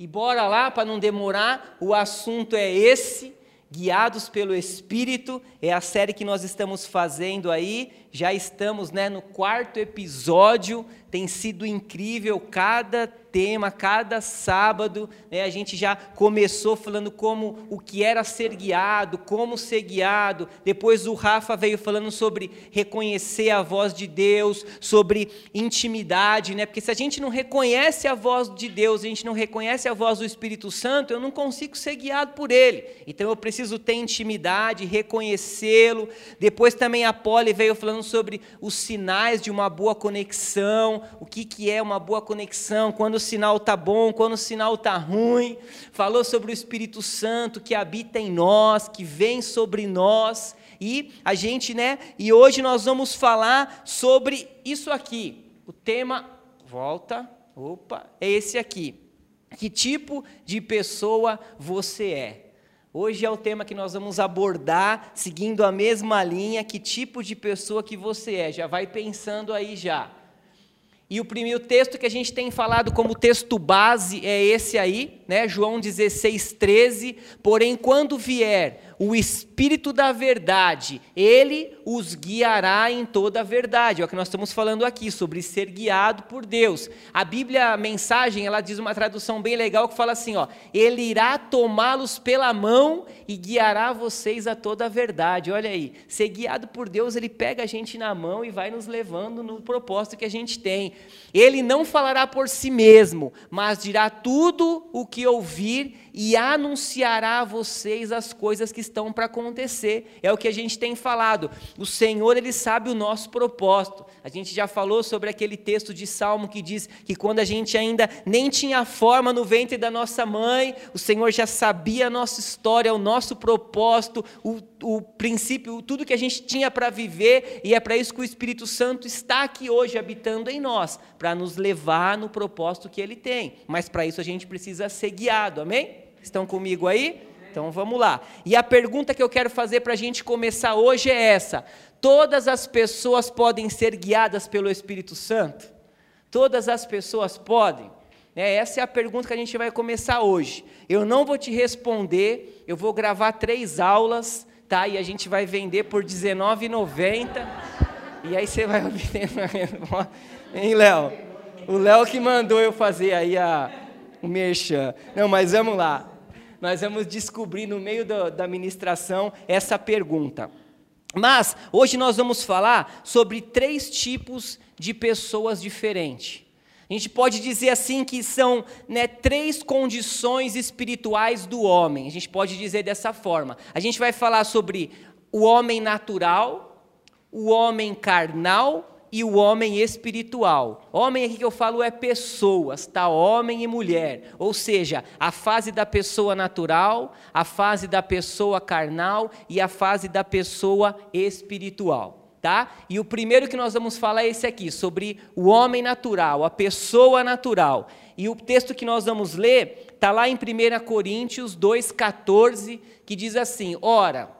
E bora lá, para não demorar, o assunto é esse, guiados pelo Espírito, é a série que nós estamos fazendo aí, já estamos né, no quarto episódio, tem sido incrível cada tema, cada sábado, né, a gente já começou falando como o que era ser guiado, como ser guiado. Depois o Rafa veio falando sobre reconhecer a voz de Deus, sobre intimidade, né? Porque se a gente não reconhece a voz de Deus, a gente não reconhece a voz do Espírito Santo, eu não consigo ser guiado por ele. Então eu preciso ter intimidade, reconhecê-lo. Depois também a Polly veio falando sobre os sinais de uma boa conexão, o que, que é uma boa conexão, quando o sinal está bom, quando o sinal está ruim. Falou sobre o Espírito Santo que habita em nós, que vem sobre nós. E a gente, né? E hoje nós vamos falar sobre isso aqui. O tema, volta, opa, é esse aqui. Que tipo de pessoa você é? Hoje é o tema que nós vamos abordar, seguindo a mesma linha, que tipo de pessoa que você é. Já vai pensando aí já. E o primeiro texto que a gente tem falado como texto base é esse aí, né? João 16, 13. Porém, quando vier o Espírito da Verdade, ele os guiará em toda a verdade. É o que nós estamos falando aqui, sobre ser guiado por Deus. A Bíblia, a mensagem, ela diz uma tradução bem legal que fala assim: ó, Ele irá tomá-los pela mão e guiará vocês a toda a verdade. Olha aí, ser guiado por Deus, ele pega a gente na mão e vai nos levando no propósito que a gente tem. Ele não falará por si mesmo, mas dirá tudo o que ouvir e anunciará a vocês as coisas que estão para acontecer. É o que a gente tem falado. O Senhor, ele sabe o nosso propósito. A gente já falou sobre aquele texto de Salmo que diz que quando a gente ainda nem tinha forma no ventre da nossa mãe, o Senhor já sabia a nossa história, o nosso propósito, o, o princípio, tudo que a gente tinha para viver, e é para isso que o Espírito Santo está aqui hoje habitando em nós, para nos levar no propósito que ele tem. Mas para isso a gente precisa ser guiado, amém? Estão comigo aí? Então vamos lá. E a pergunta que eu quero fazer para a gente começar hoje é essa: todas as pessoas podem ser guiadas pelo Espírito Santo? Todas as pessoas podem? É, essa é a pergunta que a gente vai começar hoje. Eu não vou te responder, eu vou gravar três aulas, tá? E a gente vai vender por R$19,90. E aí você vai obter. Hein, Léo? O Léo que mandou eu fazer aí a, o merchan. Não, mas vamos lá nós vamos descobrir no meio do, da ministração essa pergunta. Mas hoje nós vamos falar sobre três tipos de pessoas diferentes. A gente pode dizer assim que são né, três condições espirituais do homem. A gente pode dizer dessa forma. A gente vai falar sobre o homem natural, o homem carnal e o homem espiritual. Homem aqui que eu falo é pessoas, tá? Homem e mulher. Ou seja, a fase da pessoa natural, a fase da pessoa carnal e a fase da pessoa espiritual. Tá? E o primeiro que nós vamos falar é esse aqui, sobre o homem natural, a pessoa natural. E o texto que nós vamos ler está lá em 1 Coríntios 2,14, que diz assim: Ora,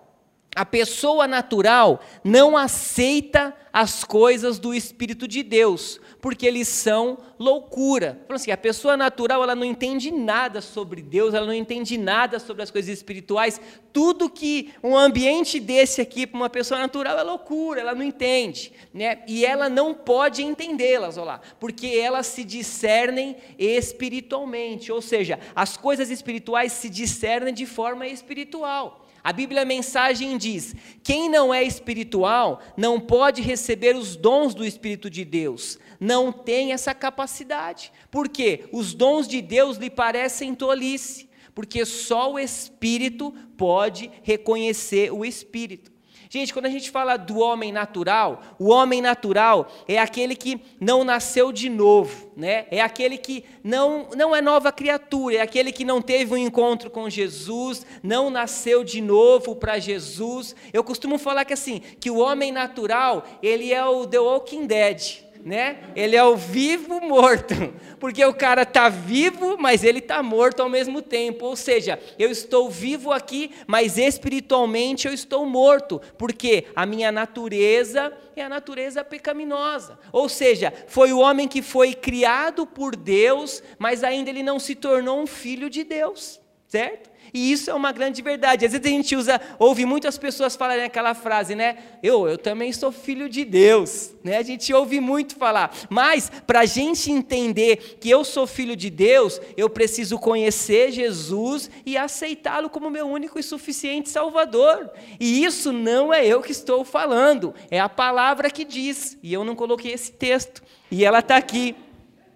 a pessoa natural não aceita as coisas do Espírito de Deus, porque eles são loucura. Assim, a pessoa natural ela não entende nada sobre Deus, ela não entende nada sobre as coisas espirituais. Tudo que um ambiente desse aqui para uma pessoa natural é loucura, ela não entende, né? E ela não pode entendê-las, olha lá, porque elas se discernem espiritualmente, ou seja, as coisas espirituais se discernem de forma espiritual. A Bíblia a mensagem diz: quem não é espiritual não pode receber os dons do Espírito de Deus, não tem essa capacidade. Por quê? Os dons de Deus lhe parecem tolice, porque só o Espírito pode reconhecer o Espírito. Gente, quando a gente fala do homem natural, o homem natural é aquele que não nasceu de novo, né? É aquele que não, não é nova criatura, é aquele que não teve um encontro com Jesus, não nasceu de novo para Jesus. Eu costumo falar que assim, que o homem natural, ele é o The Walking Dead. Né? Ele é o vivo morto, porque o cara tá vivo, mas ele tá morto ao mesmo tempo. Ou seja, eu estou vivo aqui, mas espiritualmente eu estou morto, porque a minha natureza é a natureza pecaminosa. Ou seja, foi o homem que foi criado por Deus, mas ainda ele não se tornou um filho de Deus, certo? E isso é uma grande verdade. Às vezes a gente usa, ouve muitas pessoas falarem aquela frase, né? Eu, eu também sou filho de Deus. Né? A gente ouve muito falar. Mas, para a gente entender que eu sou filho de Deus, eu preciso conhecer Jesus e aceitá-lo como meu único e suficiente Salvador. E isso não é eu que estou falando, é a palavra que diz. E eu não coloquei esse texto. E ela está aqui.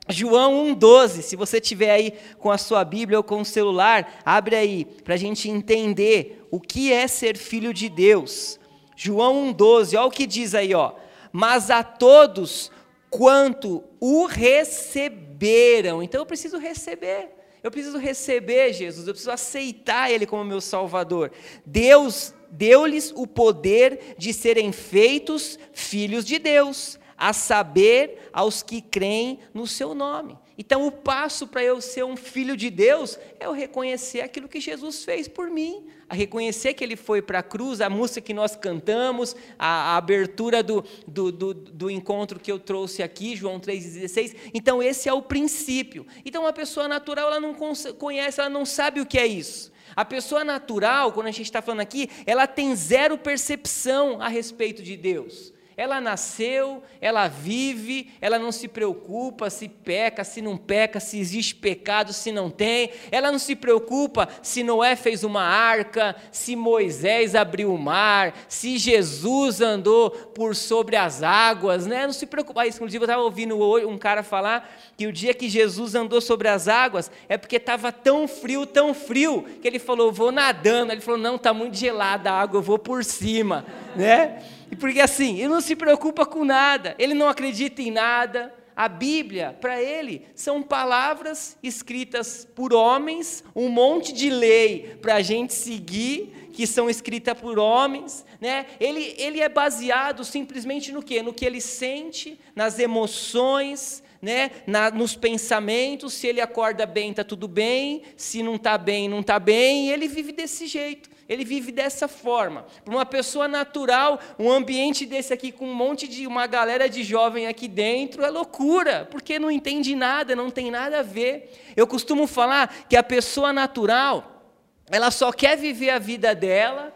João 1,12, se você tiver aí com a sua Bíblia ou com o celular, abre aí, para a gente entender o que é ser filho de Deus. João 1,12, olha o que diz aí, ó. Mas a todos quanto o receberam. Então eu preciso receber. Eu preciso receber Jesus, eu preciso aceitar Ele como meu Salvador. Deus deu-lhes o poder de serem feitos filhos de Deus a saber, aos que creem no seu nome. Então, o passo para eu ser um filho de Deus é eu reconhecer aquilo que Jesus fez por mim, a reconhecer que Ele foi para a cruz, a música que nós cantamos, a, a abertura do, do, do, do, encontro que eu trouxe aqui, João 3,16. Então, esse é o princípio. Então, a pessoa natural, ela não conhece, ela não sabe o que é isso. A pessoa natural, quando a gente está falando aqui, ela tem zero percepção a respeito de Deus. Ela nasceu, ela vive, ela não se preocupa se peca, se não peca, se existe pecado, se não tem. Ela não se preocupa se Noé fez uma arca, se Moisés abriu o mar, se Jesus andou por sobre as águas, né? Não se preocupa. Ah, inclusive, eu estava ouvindo um cara falar que o dia que Jesus andou sobre as águas é porque estava tão frio, tão frio, que ele falou: Vou nadando. Ele falou: Não, está muito gelada a água, eu vou por cima, né? Porque assim, ele não se preocupa com nada, ele não acredita em nada. A Bíblia, para ele, são palavras escritas por homens, um monte de lei para a gente seguir, que são escritas por homens. Né? Ele, ele é baseado simplesmente no quê? No que ele sente, nas emoções, né, na, nos pensamentos, se ele acorda bem, está tudo bem, se não está bem, não está bem, ele vive desse jeito. Ele vive dessa forma. Para uma pessoa natural, um ambiente desse aqui com um monte de uma galera de jovem aqui dentro é loucura, porque não entende nada, não tem nada a ver. Eu costumo falar que a pessoa natural, ela só quer viver a vida dela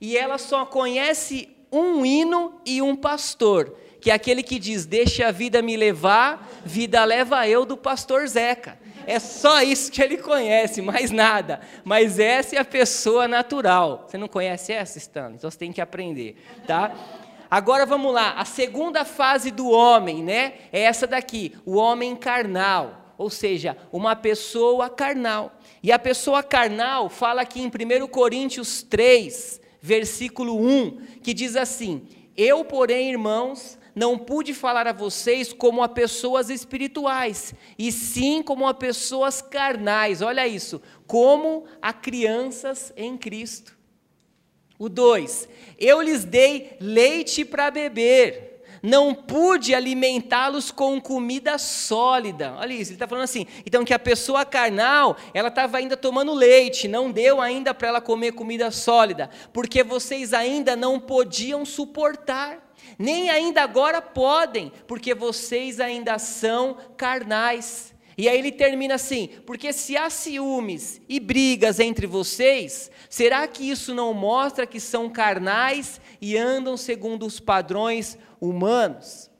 e ela só conhece um hino e um pastor, que é aquele que diz: "Deixa a vida me levar, vida leva eu" do pastor Zeca. É só isso que ele conhece, mais nada. Mas essa é a pessoa natural. Você não conhece essa, Stanley? Então você tem que aprender, tá? Agora vamos lá. A segunda fase do homem, né? É essa daqui, o homem carnal, ou seja, uma pessoa carnal. E a pessoa carnal fala aqui em 1 Coríntios 3, versículo 1, que diz assim: Eu, porém, irmãos, não pude falar a vocês como a pessoas espirituais, e sim como a pessoas carnais, olha isso, como a crianças em Cristo. O 2: Eu lhes dei leite para beber, não pude alimentá-los com comida sólida. Olha isso, ele está falando assim. Então, que a pessoa carnal, ela estava ainda tomando leite, não deu ainda para ela comer comida sólida, porque vocês ainda não podiam suportar nem ainda agora podem, porque vocês ainda são carnais. E aí ele termina assim: porque se há ciúmes e brigas entre vocês, será que isso não mostra que são carnais e andam segundo os padrões humanos?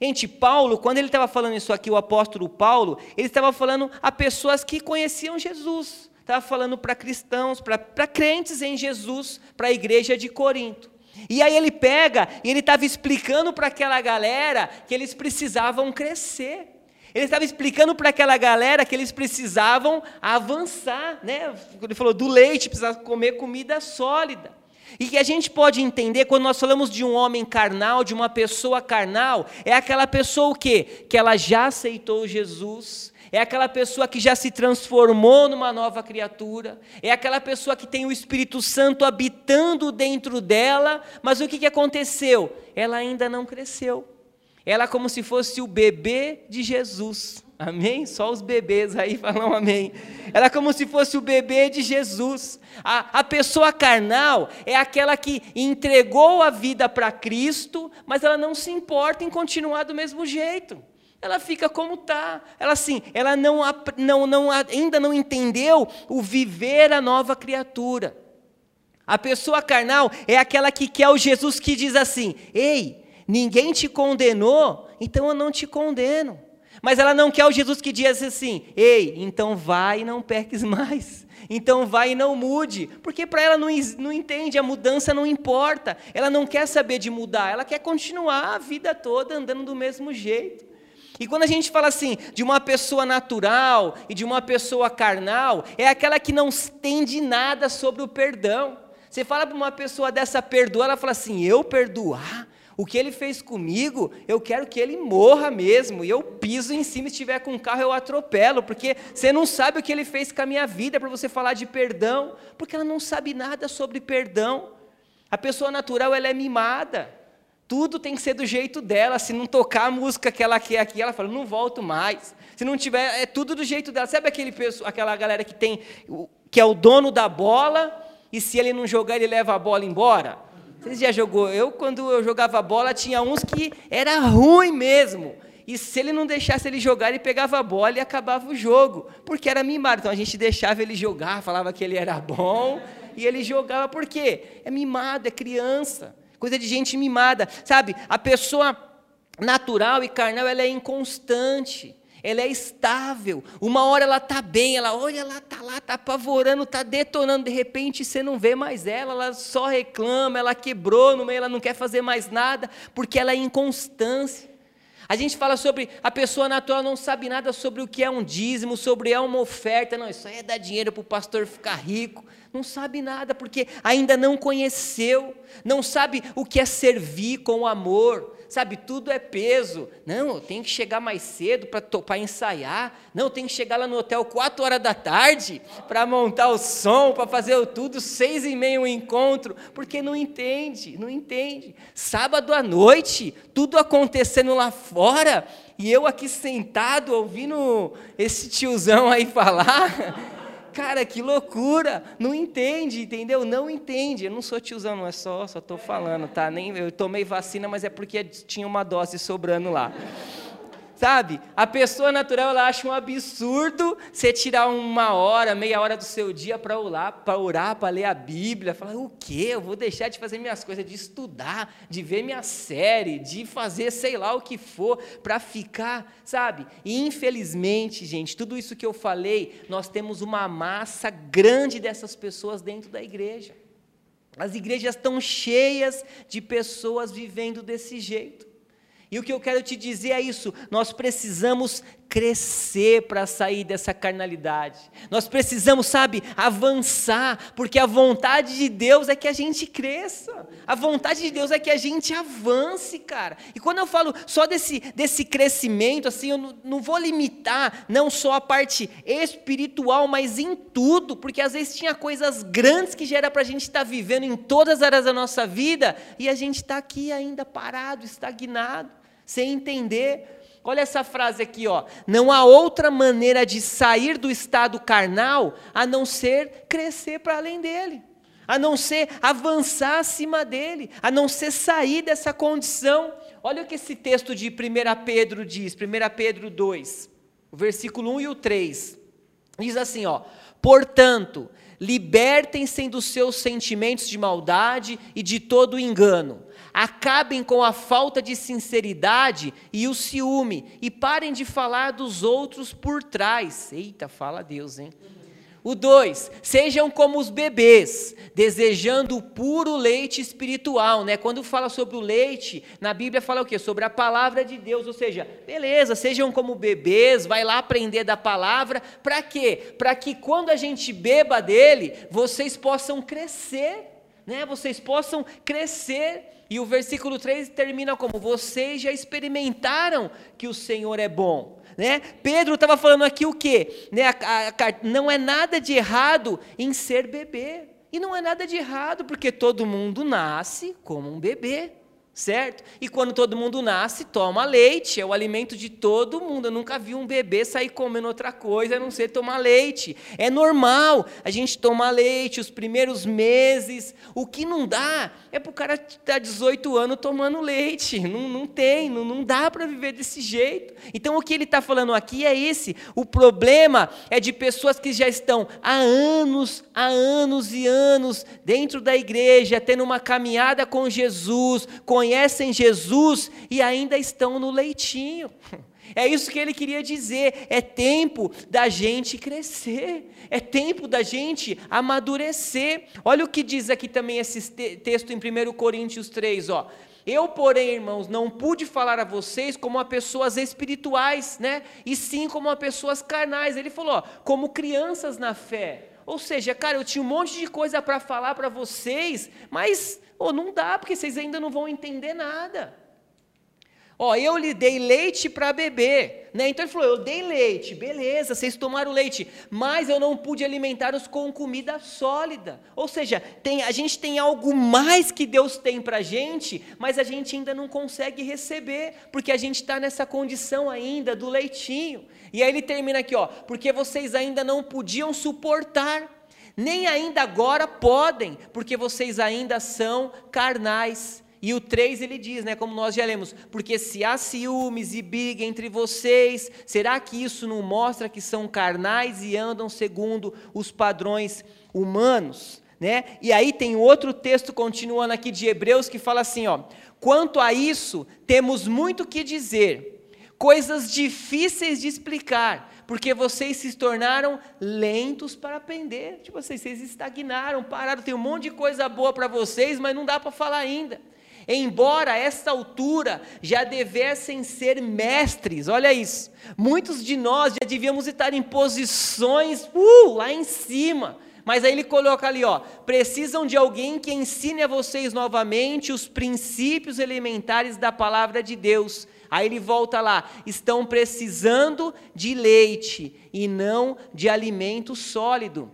Gente, Paulo, quando ele estava falando isso aqui, o apóstolo Paulo, ele estava falando a pessoas que conheciam Jesus, estava falando para cristãos, para crentes em Jesus, para a igreja de Corinto. E aí ele pega e ele estava explicando para aquela galera que eles precisavam crescer. Ele estava explicando para aquela galera que eles precisavam avançar, né? Ele falou do leite, precisava comer comida sólida. E que a gente pode entender quando nós falamos de um homem carnal, de uma pessoa carnal, é aquela pessoa o quê? Que ela já aceitou Jesus, é aquela pessoa que já se transformou numa nova criatura, é aquela pessoa que tem o Espírito Santo habitando dentro dela, mas o que, que aconteceu? Ela ainda não cresceu. ela é como se fosse o bebê de Jesus. Amém? Só os bebês aí falam amém. Ela é como se fosse o bebê de Jesus. A, a pessoa carnal é aquela que entregou a vida para Cristo, mas ela não se importa em continuar do mesmo jeito. Ela fica como está. Ela assim, ela não, não, não, ainda não entendeu o viver a nova criatura. A pessoa carnal é aquela que quer o Jesus que diz assim: Ei, ninguém te condenou, então eu não te condeno. Mas ela não quer o Jesus que diz assim: ei, então vai e não peques mais. Então vai e não mude. Porque para ela não, não entende, a mudança não importa. Ela não quer saber de mudar, ela quer continuar a vida toda andando do mesmo jeito. E quando a gente fala assim de uma pessoa natural e de uma pessoa carnal, é aquela que não entende nada sobre o perdão. Você fala para uma pessoa dessa perdoar, ela fala assim: eu perdoar? O que ele fez comigo, eu quero que ele morra mesmo. E eu piso em cima, se tiver com um carro, eu atropelo, porque você não sabe o que ele fez com a minha vida para você falar de perdão, porque ela não sabe nada sobre perdão. A pessoa natural, ela é mimada. Tudo tem que ser do jeito dela. Se não tocar a música que ela quer aqui, ela fala, não volto mais. Se não tiver, é tudo do jeito dela. Sabe aquele, aquela galera que tem, que é o dono da bola, e se ele não jogar, ele leva a bola embora? Vocês já jogou? Eu, quando eu jogava bola, tinha uns que era ruim mesmo. E se ele não deixasse ele jogar, ele pegava a bola e acabava o jogo. Porque era mimado. Então a gente deixava ele jogar, falava que ele era bom. E ele jogava por quê? É mimado, é criança. Coisa de gente mimada. Sabe, a pessoa natural e carnal, ela é inconstante ela é estável. Uma hora ela está bem, ela olha, ela está lá, está apavorando, está detonando. De repente você não vê mais ela, ela só reclama, ela quebrou no meio, ela não quer fazer mais nada, porque ela é inconstância. A gente fala sobre a pessoa natural não sabe nada sobre o que é um dízimo, sobre é uma oferta. Não, isso aí é dar dinheiro para o pastor ficar rico. Não sabe nada, porque ainda não conheceu, não sabe o que é servir com amor, sabe, tudo é peso. Não, eu tenho que chegar mais cedo para ensaiar. Não, eu tenho que chegar lá no hotel 4 horas da tarde para montar o som, para fazer o tudo, seis e meia um encontro, porque não entende, não entende. Sábado à noite, tudo acontecendo lá fora, e eu aqui sentado ouvindo esse tiozão aí falar. Cara, que loucura! Não entende, entendeu? Não entende. Eu não sou tiozão, não é só, só estou falando, tá? Nem, eu tomei vacina, mas é porque tinha uma dose sobrando lá. Sabe? A pessoa natural ela acha um absurdo você tirar uma hora, meia hora do seu dia para orar, para orar, para ler a Bíblia. Falar, o quê? Eu vou deixar de fazer minhas coisas, de estudar, de ver minha série, de fazer sei lá o que for, para ficar, sabe? E infelizmente, gente, tudo isso que eu falei, nós temos uma massa grande dessas pessoas dentro da igreja. As igrejas estão cheias de pessoas vivendo desse jeito. E o que eu quero te dizer é isso: nós precisamos crescer para sair dessa carnalidade. Nós precisamos, sabe, avançar, porque a vontade de Deus é que a gente cresça. A vontade de Deus é que a gente avance, cara. E quando eu falo só desse, desse crescimento, assim, eu não, vou limitar não só a parte espiritual, mas em tudo, porque às vezes tinha coisas grandes que já era para a gente estar tá vivendo em todas as áreas da nossa vida, e a gente está aqui ainda parado, estagnado sem entender. Olha essa frase aqui, ó. Não há outra maneira de sair do estado carnal a não ser crescer para além dele, a não ser avançar acima dele, a não ser sair dessa condição. Olha o que esse texto de 1 Pedro diz, 1 Pedro 2, o versículo 1 e o 3. Diz assim, ó: "Portanto, libertem-se dos seus sentimentos de maldade e de todo engano." Acabem com a falta de sinceridade e o ciúme e parem de falar dos outros por trás. Eita, fala Deus, hein? O 2, sejam como os bebês, desejando o puro leite espiritual, né? Quando fala sobre o leite, na Bíblia fala o quê? Sobre a palavra de Deus, ou seja, beleza, sejam como bebês, vai lá aprender da palavra, para quê? Para que quando a gente beba dele, vocês possam crescer, né? Vocês possam crescer e o versículo 3 termina como: Vocês já experimentaram que o Senhor é bom. Né? Pedro estava falando aqui o quê? Né? A, a, não é nada de errado em ser bebê. E não é nada de errado, porque todo mundo nasce como um bebê. Certo? E quando todo mundo nasce, toma leite, é o alimento de todo mundo. Eu nunca vi um bebê sair comendo outra coisa a não ser tomar leite. É normal a gente tomar leite os primeiros meses. O que não dá é para o cara estar 18 anos tomando leite. Não, não tem, não, não dá para viver desse jeito. Então o que ele está falando aqui é esse. O problema é de pessoas que já estão há anos, há anos e anos dentro da igreja, tendo uma caminhada com Jesus, com conhecem Jesus e ainda estão no leitinho. É isso que ele queria dizer. É tempo da gente crescer. É tempo da gente amadurecer. Olha o que diz aqui também esse texto em 1 Coríntios 3, ó. Eu, porém, irmãos, não pude falar a vocês como a pessoas espirituais, né? E sim como a pessoas carnais. Ele falou, ó, como crianças na fé. Ou seja, cara, eu tinha um monte de coisa para falar para vocês, mas oh, não dá, porque vocês ainda não vão entender nada. Ó, eu lhe dei leite para beber, né? Então ele falou: eu dei leite, beleza, vocês tomaram leite, mas eu não pude alimentá-los com comida sólida. Ou seja, tem, a gente tem algo mais que Deus tem para a gente, mas a gente ainda não consegue receber, porque a gente está nessa condição ainda do leitinho. E aí ele termina aqui, ó, porque vocês ainda não podiam suportar, nem ainda agora podem, porque vocês ainda são carnais. E o 3 ele diz, né, como nós já lemos, porque se há ciúmes e briga entre vocês, será que isso não mostra que são carnais e andam segundo os padrões humanos? Né? E aí tem outro texto continuando aqui de Hebreus que fala assim, ó: Quanto a isso, temos muito que dizer, coisas difíceis de explicar, porque vocês se tornaram lentos para aprender. Tipo, vocês, vocês estagnaram, pararam. Tem um monte de coisa boa para vocês, mas não dá para falar ainda. Embora a esta altura já devessem ser mestres, olha isso. Muitos de nós já devíamos estar em posições uh, lá em cima. Mas aí ele coloca ali, ó, precisam de alguém que ensine a vocês novamente os princípios elementares da palavra de Deus Aí ele volta lá, estão precisando de leite e não de alimento sólido.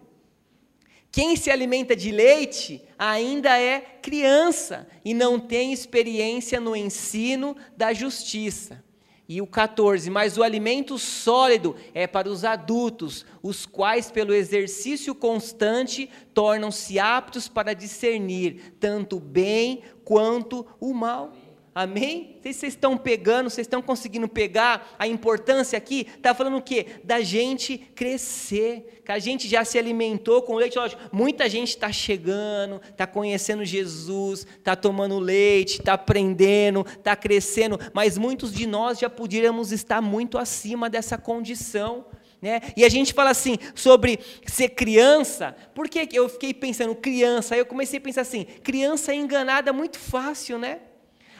Quem se alimenta de leite ainda é criança e não tem experiência no ensino da justiça. E o 14, mas o alimento sólido é para os adultos, os quais, pelo exercício constante, tornam-se aptos para discernir tanto o bem quanto o mal. Amém? Vocês estão pegando, vocês estão conseguindo pegar a importância aqui. Está falando o quê? Da gente crescer. Que a gente já se alimentou com leite. Lógico, muita gente está chegando, está conhecendo Jesus, está tomando leite, está aprendendo, está crescendo. Mas muitos de nós já poderíamos estar muito acima dessa condição. Né? E a gente fala assim sobre ser criança, por que eu fiquei pensando criança? Aí eu comecei a pensar assim: criança é enganada muito fácil, né?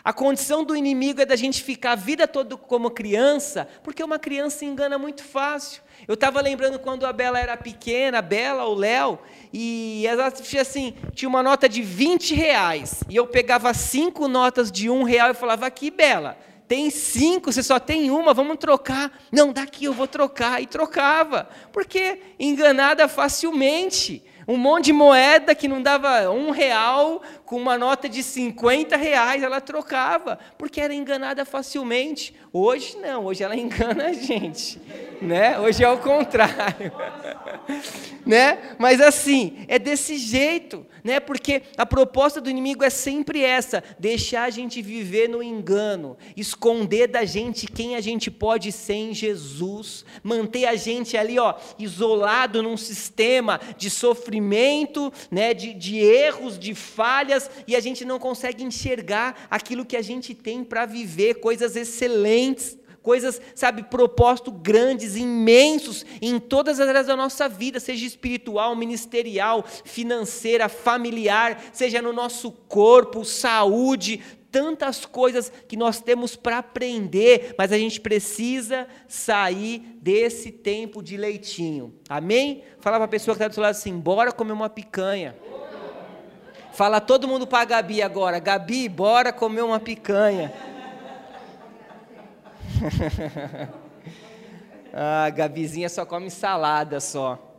A condição do inimigo é da gente ficar a vida toda como criança, porque uma criança engana muito fácil. Eu estava lembrando quando a Bela era pequena, a Bela, o Léo, e ela tinha assim, tinha uma nota de 20 reais. E eu pegava cinco notas de um real e falava, aqui, Bela, tem cinco, você só tem uma, vamos trocar. Não, daqui eu vou trocar. E trocava, porque enganada facilmente. Um monte de moeda que não dava um real, com uma nota de 50 reais, ela trocava, porque era enganada facilmente. Hoje não, hoje ela engana a gente, né? Hoje é o contrário, né? Mas assim, é desse jeito, né? Porque a proposta do inimigo é sempre essa: deixar a gente viver no engano, esconder da gente quem a gente pode ser em Jesus, manter a gente ali, ó, isolado num sistema de sofrimento, né? De, de erros, de falhas, e a gente não consegue enxergar aquilo que a gente tem para viver, coisas excelentes coisas, sabe, propósitos grandes, imensos em todas as áreas da nossa vida, seja espiritual, ministerial, financeira, familiar, seja no nosso corpo, saúde, tantas coisas que nós temos para aprender, mas a gente precisa sair desse tempo de leitinho. Amém? Fala para a pessoa que está do seu lado assim: bora comer uma picanha. Fala todo mundo para a Gabi agora: Gabi, bora comer uma picanha. ah, Gabizinha só come salada só.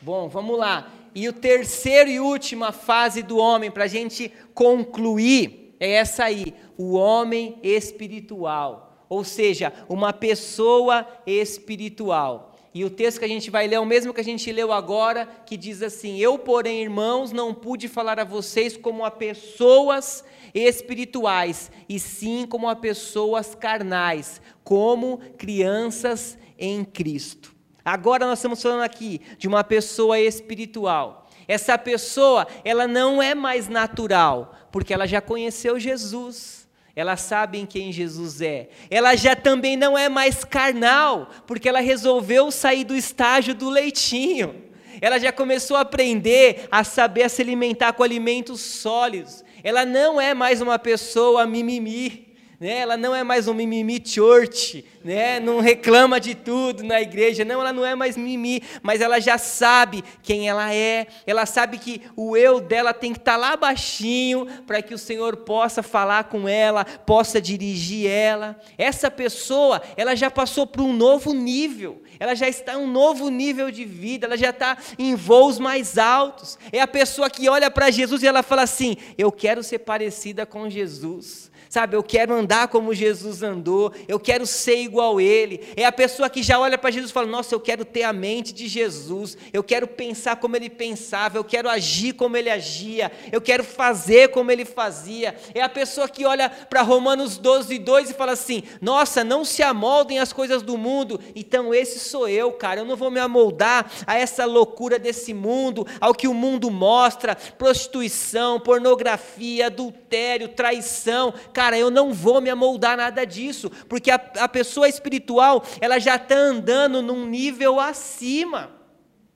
Bom, vamos lá. E o terceiro e última fase do homem, para a gente concluir, é essa aí, o homem espiritual, ou seja, uma pessoa espiritual. E o texto que a gente vai ler é o mesmo que a gente leu agora, que diz assim: Eu, porém, irmãos, não pude falar a vocês como a pessoas espirituais, e sim como a pessoas carnais, como crianças em Cristo. Agora nós estamos falando aqui de uma pessoa espiritual. Essa pessoa, ela não é mais natural, porque ela já conheceu Jesus. Ela sabe em quem Jesus é. Ela já também não é mais carnal, porque ela resolveu sair do estágio do leitinho. Ela já começou a aprender a saber se alimentar com alimentos sólidos. Ela não é mais uma pessoa mimimi né? ela não é mais um mimimi church, né? não reclama de tudo na igreja, não, ela não é mais mimimi, mas ela já sabe quem ela é, ela sabe que o eu dela tem que estar lá baixinho para que o Senhor possa falar com ela, possa dirigir ela. Essa pessoa, ela já passou por um novo nível, ela já está em um novo nível de vida, ela já está em voos mais altos. É a pessoa que olha para Jesus e ela fala assim: Eu quero ser parecida com Jesus. Sabe, eu quero andar como Jesus andou, eu quero ser igual a Ele. É a pessoa que já olha para Jesus e fala: Nossa, eu quero ter a mente de Jesus, eu quero pensar como Ele pensava, eu quero agir como Ele agia, eu quero fazer como Ele fazia. É a pessoa que olha para Romanos 12, 2 e fala assim: Nossa, não se amoldem as coisas do mundo, então esse sou eu, cara, eu não vou me amoldar a essa loucura desse mundo, ao que o mundo mostra prostituição, pornografia, adultério, traição cara, eu não vou me amoldar nada disso, porque a, a pessoa espiritual, ela já está andando num nível acima.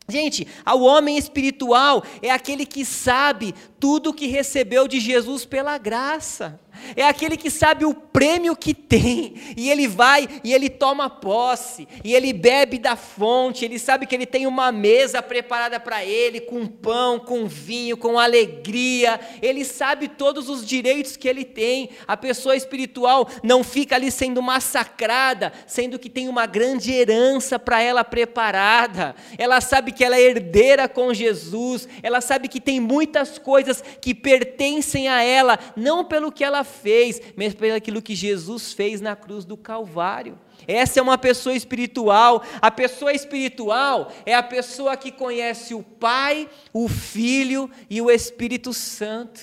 Gente, o homem espiritual é aquele que sabe tudo que recebeu de Jesus pela graça. É aquele que sabe o prêmio que tem, e ele vai e ele toma posse, e ele bebe da fonte, ele sabe que ele tem uma mesa preparada para ele, com pão, com vinho, com alegria, ele sabe todos os direitos que ele tem. A pessoa espiritual não fica ali sendo massacrada, sendo que tem uma grande herança para ela preparada, ela sabe que ela é herdeira com Jesus, ela sabe que tem muitas coisas que pertencem a ela, não pelo que ela fez, mas pelo aquilo que Jesus fez na cruz do Calvário. Essa é uma pessoa espiritual. A pessoa espiritual é a pessoa que conhece o Pai, o Filho e o Espírito Santo.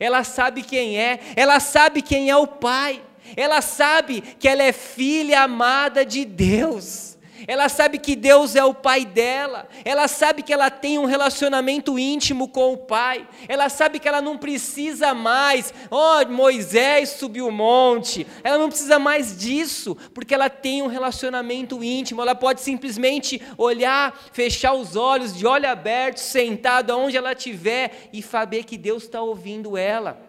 Ela sabe quem é, ela sabe quem é o Pai, ela sabe que ela é filha amada de Deus. Ela sabe que Deus é o pai dela. Ela sabe que ela tem um relacionamento íntimo com o pai. Ela sabe que ela não precisa mais, ó, oh, Moisés subiu o monte. Ela não precisa mais disso, porque ela tem um relacionamento íntimo. Ela pode simplesmente olhar, fechar os olhos, de olho aberto, sentado aonde ela estiver e saber que Deus está ouvindo ela.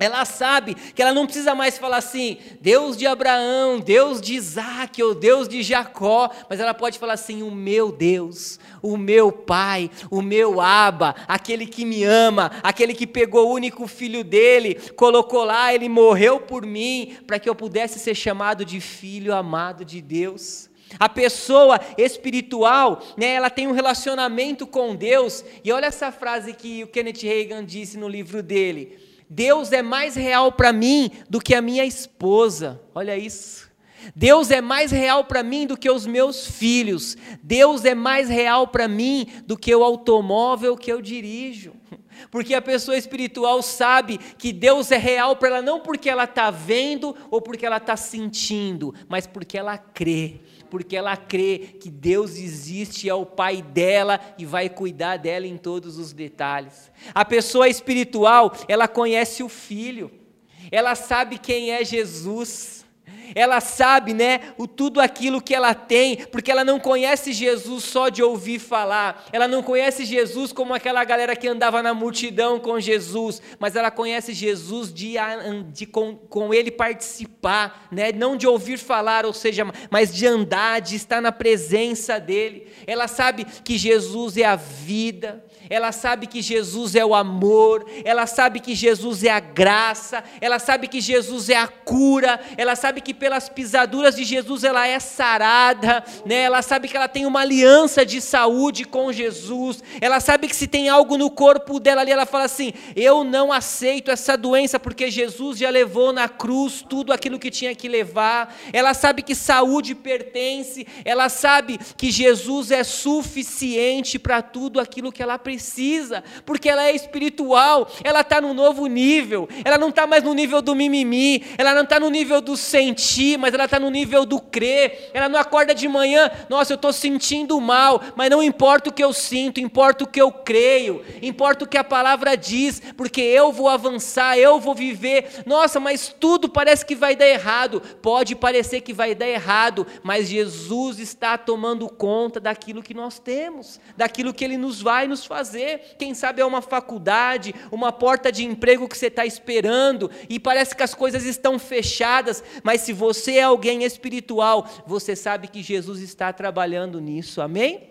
Ela sabe que ela não precisa mais falar assim, Deus de Abraão, Deus de Isaac ou Deus de Jacó, mas ela pode falar assim: o meu Deus, o meu Pai, o meu Aba, aquele que me ama, aquele que pegou o único filho dele, colocou lá, ele morreu por mim, para que eu pudesse ser chamado de filho amado de Deus. A pessoa espiritual, né, ela tem um relacionamento com Deus, e olha essa frase que o Kenneth Reagan disse no livro dele Deus é mais real para mim do que a minha esposa. Olha isso. Deus é mais real para mim do que os meus filhos. Deus é mais real para mim do que o automóvel que eu dirijo. Porque a pessoa espiritual sabe que Deus é real para ela não porque ela está vendo ou porque ela está sentindo, mas porque ela crê porque ela crê que Deus existe, é o Pai dela e vai cuidar dela em todos os detalhes. A pessoa espiritual, ela conhece o Filho, ela sabe quem é Jesus ela sabe, né, o tudo aquilo que ela tem, porque ela não conhece Jesus só de ouvir falar, ela não conhece Jesus como aquela galera que andava na multidão com Jesus, mas ela conhece Jesus de, de com, com ele participar, né, não de ouvir falar, ou seja, mas de andar, de estar na presença dele. Ela sabe que Jesus é a vida, ela sabe que Jesus é o amor, ela sabe que Jesus é a graça, ela sabe que Jesus é a cura, ela sabe que pelas pisaduras de Jesus ela é sarada, né? ela sabe que ela tem uma aliança de saúde com Jesus, ela sabe que se tem algo no corpo dela ali, ela fala assim: Eu não aceito essa doença, porque Jesus já levou na cruz tudo aquilo que tinha que levar, ela sabe que saúde pertence, ela sabe que Jesus é suficiente para tudo aquilo que ela precisa, porque ela é espiritual, ela está num novo nível, ela não está mais no nível do mimimi, ela não está no nível do sentir, mas ela está no nível do crer. Ela não acorda de manhã, nossa, eu estou sentindo mal, mas não importa o que eu sinto, importa o que eu creio, importa o que a palavra diz, porque eu vou avançar, eu vou viver. Nossa, mas tudo parece que vai dar errado. Pode parecer que vai dar errado, mas Jesus está tomando conta daquilo que nós temos, daquilo que Ele nos vai nos fazer. Quem sabe é uma faculdade, uma porta de emprego que você está esperando e parece que as coisas estão fechadas, mas se você é alguém espiritual, você sabe que Jesus está trabalhando nisso, amém?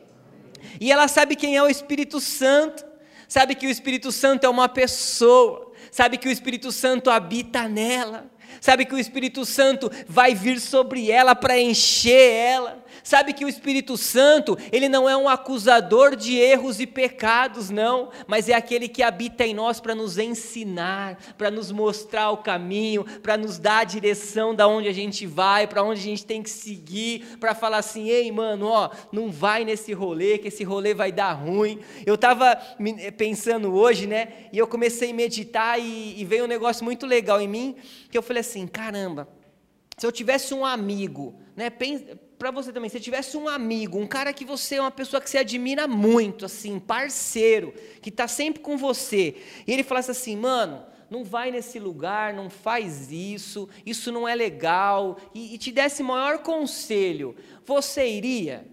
E ela sabe quem é o Espírito Santo, sabe que o Espírito Santo é uma pessoa, sabe que o Espírito Santo habita nela, sabe que o Espírito Santo vai vir sobre ela para encher ela, Sabe que o Espírito Santo, ele não é um acusador de erros e pecados, não, mas é aquele que habita em nós para nos ensinar, para nos mostrar o caminho, para nos dar a direção da onde a gente vai, para onde a gente tem que seguir, para falar assim: "Ei, mano, ó, não vai nesse rolê, que esse rolê vai dar ruim". Eu estava pensando hoje, né, e eu comecei a meditar e, e veio um negócio muito legal em mim, que eu falei assim: "Caramba, se eu tivesse um amigo, né, para você também, se tivesse um amigo, um cara que você é uma pessoa que você admira muito, assim, parceiro, que está sempre com você, e ele falasse assim, mano, não vai nesse lugar, não faz isso, isso não é legal, e, e te desse maior conselho, você iria?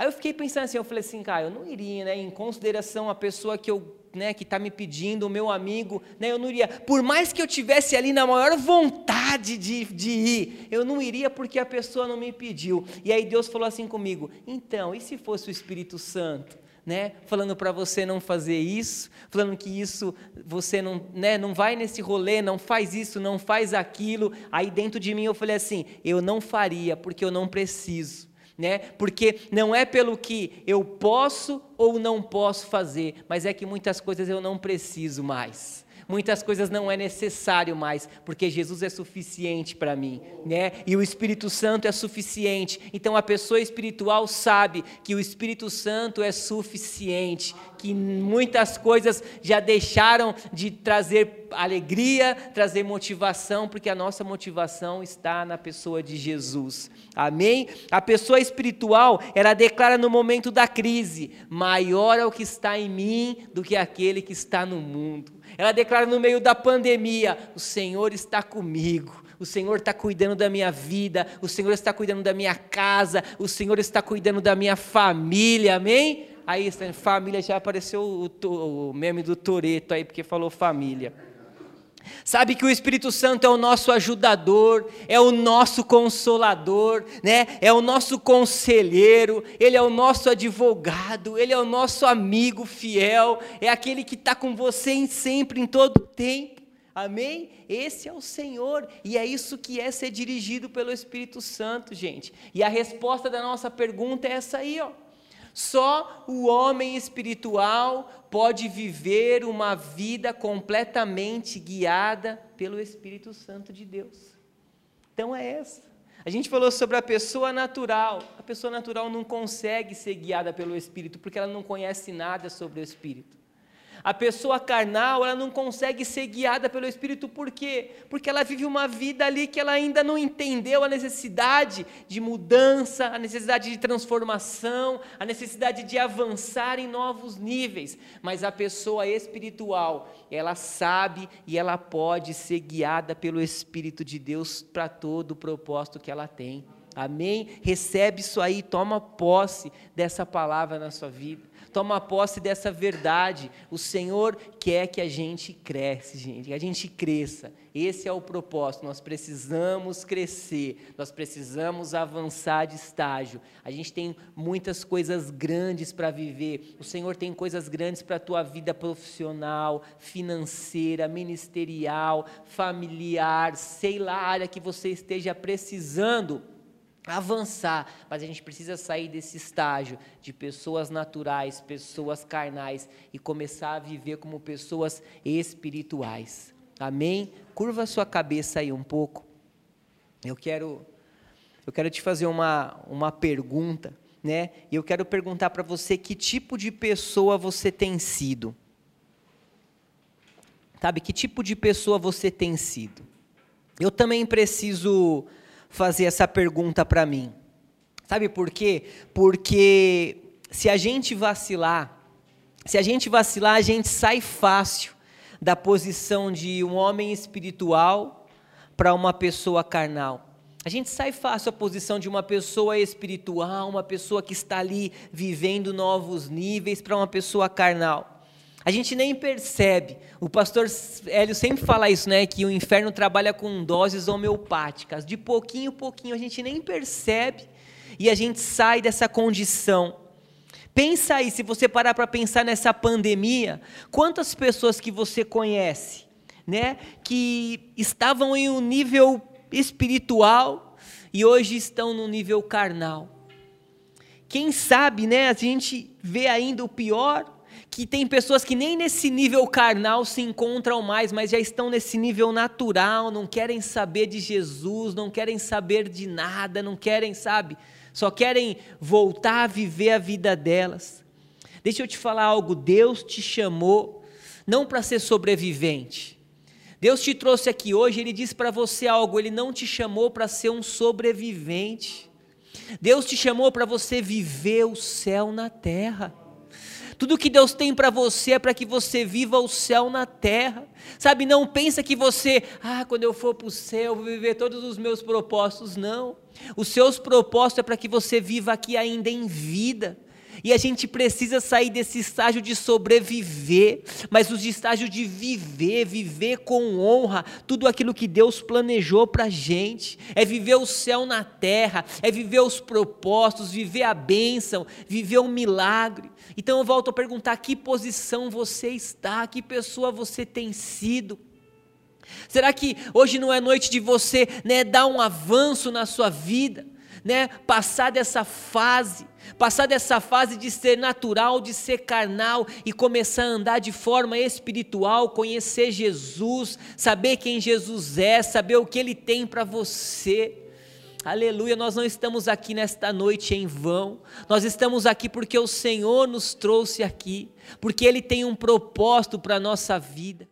Aí eu fiquei pensando assim, eu falei assim, cara, eu não iria, né, em consideração a pessoa que eu né, que está me pedindo, o meu amigo, né, eu não iria. Por mais que eu tivesse ali na maior vontade de, de ir, eu não iria porque a pessoa não me pediu. E aí Deus falou assim comigo: então, e se fosse o Espírito Santo? Né, falando para você não fazer isso, falando que isso você não, né, não vai nesse rolê, não faz isso, não faz aquilo. Aí dentro de mim eu falei assim: eu não faria porque eu não preciso né? Porque não é pelo que eu posso ou não posso fazer, mas é que muitas coisas eu não preciso mais muitas coisas não é necessário mais, porque Jesus é suficiente para mim, né? E o Espírito Santo é suficiente. Então a pessoa espiritual sabe que o Espírito Santo é suficiente, que muitas coisas já deixaram de trazer alegria, trazer motivação, porque a nossa motivação está na pessoa de Jesus. Amém? A pessoa espiritual, ela declara no momento da crise: maior é o que está em mim do que aquele que está no mundo. Ela declara no meio da pandemia: o Senhor está comigo. O Senhor está cuidando da minha vida, o Senhor está cuidando da minha casa, o Senhor está cuidando da minha família, amém? Aí, família já apareceu o, o meme do Toreto aí, porque falou família. Sabe que o Espírito Santo é o nosso ajudador, é o nosso consolador, né? É o nosso conselheiro, ele é o nosso advogado, ele é o nosso amigo fiel, é aquele que está com você em sempre, em todo tempo. Amém? Esse é o Senhor, e é isso que é ser dirigido pelo Espírito Santo, gente. E a resposta da nossa pergunta é essa aí, ó. Só o homem espiritual pode viver uma vida completamente guiada pelo Espírito Santo de Deus. Então é essa. A gente falou sobre a pessoa natural. A pessoa natural não consegue ser guiada pelo Espírito porque ela não conhece nada sobre o Espírito. A pessoa carnal, ela não consegue ser guiada pelo Espírito, por quê? Porque ela vive uma vida ali que ela ainda não entendeu a necessidade de mudança, a necessidade de transformação, a necessidade de avançar em novos níveis. Mas a pessoa espiritual, ela sabe e ela pode ser guiada pelo Espírito de Deus para todo o propósito que ela tem. Amém? Recebe isso aí, toma posse dessa palavra na sua vida. Toma posse dessa verdade. O Senhor quer que a gente cresça, gente, que a gente cresça. Esse é o propósito. Nós precisamos crescer, nós precisamos avançar de estágio. A gente tem muitas coisas grandes para viver. O Senhor tem coisas grandes para a tua vida profissional, financeira, ministerial, familiar, sei lá, a área que você esteja precisando avançar, mas a gente precisa sair desse estágio de pessoas naturais, pessoas carnais e começar a viver como pessoas espirituais. Amém? Curva sua cabeça aí um pouco. Eu quero eu quero te fazer uma uma pergunta, né? E eu quero perguntar para você que tipo de pessoa você tem sido. Sabe que tipo de pessoa você tem sido? Eu também preciso fazer essa pergunta para mim. Sabe por quê? Porque se a gente vacilar, se a gente vacilar, a gente sai fácil da posição de um homem espiritual para uma pessoa carnal. A gente sai fácil a posição de uma pessoa espiritual, uma pessoa que está ali vivendo novos níveis, para uma pessoa carnal. A gente nem percebe. O pastor Hélio sempre fala isso, né? Que o inferno trabalha com doses homeopáticas. De pouquinho em pouquinho a gente nem percebe e a gente sai dessa condição. Pensa aí, se você parar para pensar nessa pandemia, quantas pessoas que você conhece, né? Que estavam em um nível espiritual e hoje estão no nível carnal. Quem sabe, né? A gente vê ainda o pior que tem pessoas que nem nesse nível carnal se encontram mais, mas já estão nesse nível natural, não querem saber de Jesus, não querem saber de nada, não querem, sabe? Só querem voltar a viver a vida delas. Deixa eu te falar algo, Deus te chamou não para ser sobrevivente. Deus te trouxe aqui hoje, ele disse para você algo, ele não te chamou para ser um sobrevivente. Deus te chamou para você viver o céu na terra. Tudo que Deus tem para você é para que você viva o céu na terra. Sabe, não pensa que você, ah, quando eu for para o céu, vou viver todos os meus propósitos. Não. Os seus propósitos é para que você viva aqui ainda em vida. E a gente precisa sair desse estágio de sobreviver, mas os estágios de viver, viver com honra, tudo aquilo que Deus planejou para a gente. É viver o céu na terra, é viver os propósitos, viver a bênção, viver um milagre. Então eu volto a perguntar: que posição você está, que pessoa você tem sido? Será que hoje não é noite de você né, dar um avanço na sua vida? Né, passar dessa fase, passar dessa fase de ser natural, de ser carnal e começar a andar de forma espiritual, conhecer Jesus, saber quem Jesus é, saber o que ele tem para você. Aleluia, nós não estamos aqui nesta noite em vão, nós estamos aqui porque o Senhor nos trouxe aqui, porque Ele tem um propósito para a nossa vida.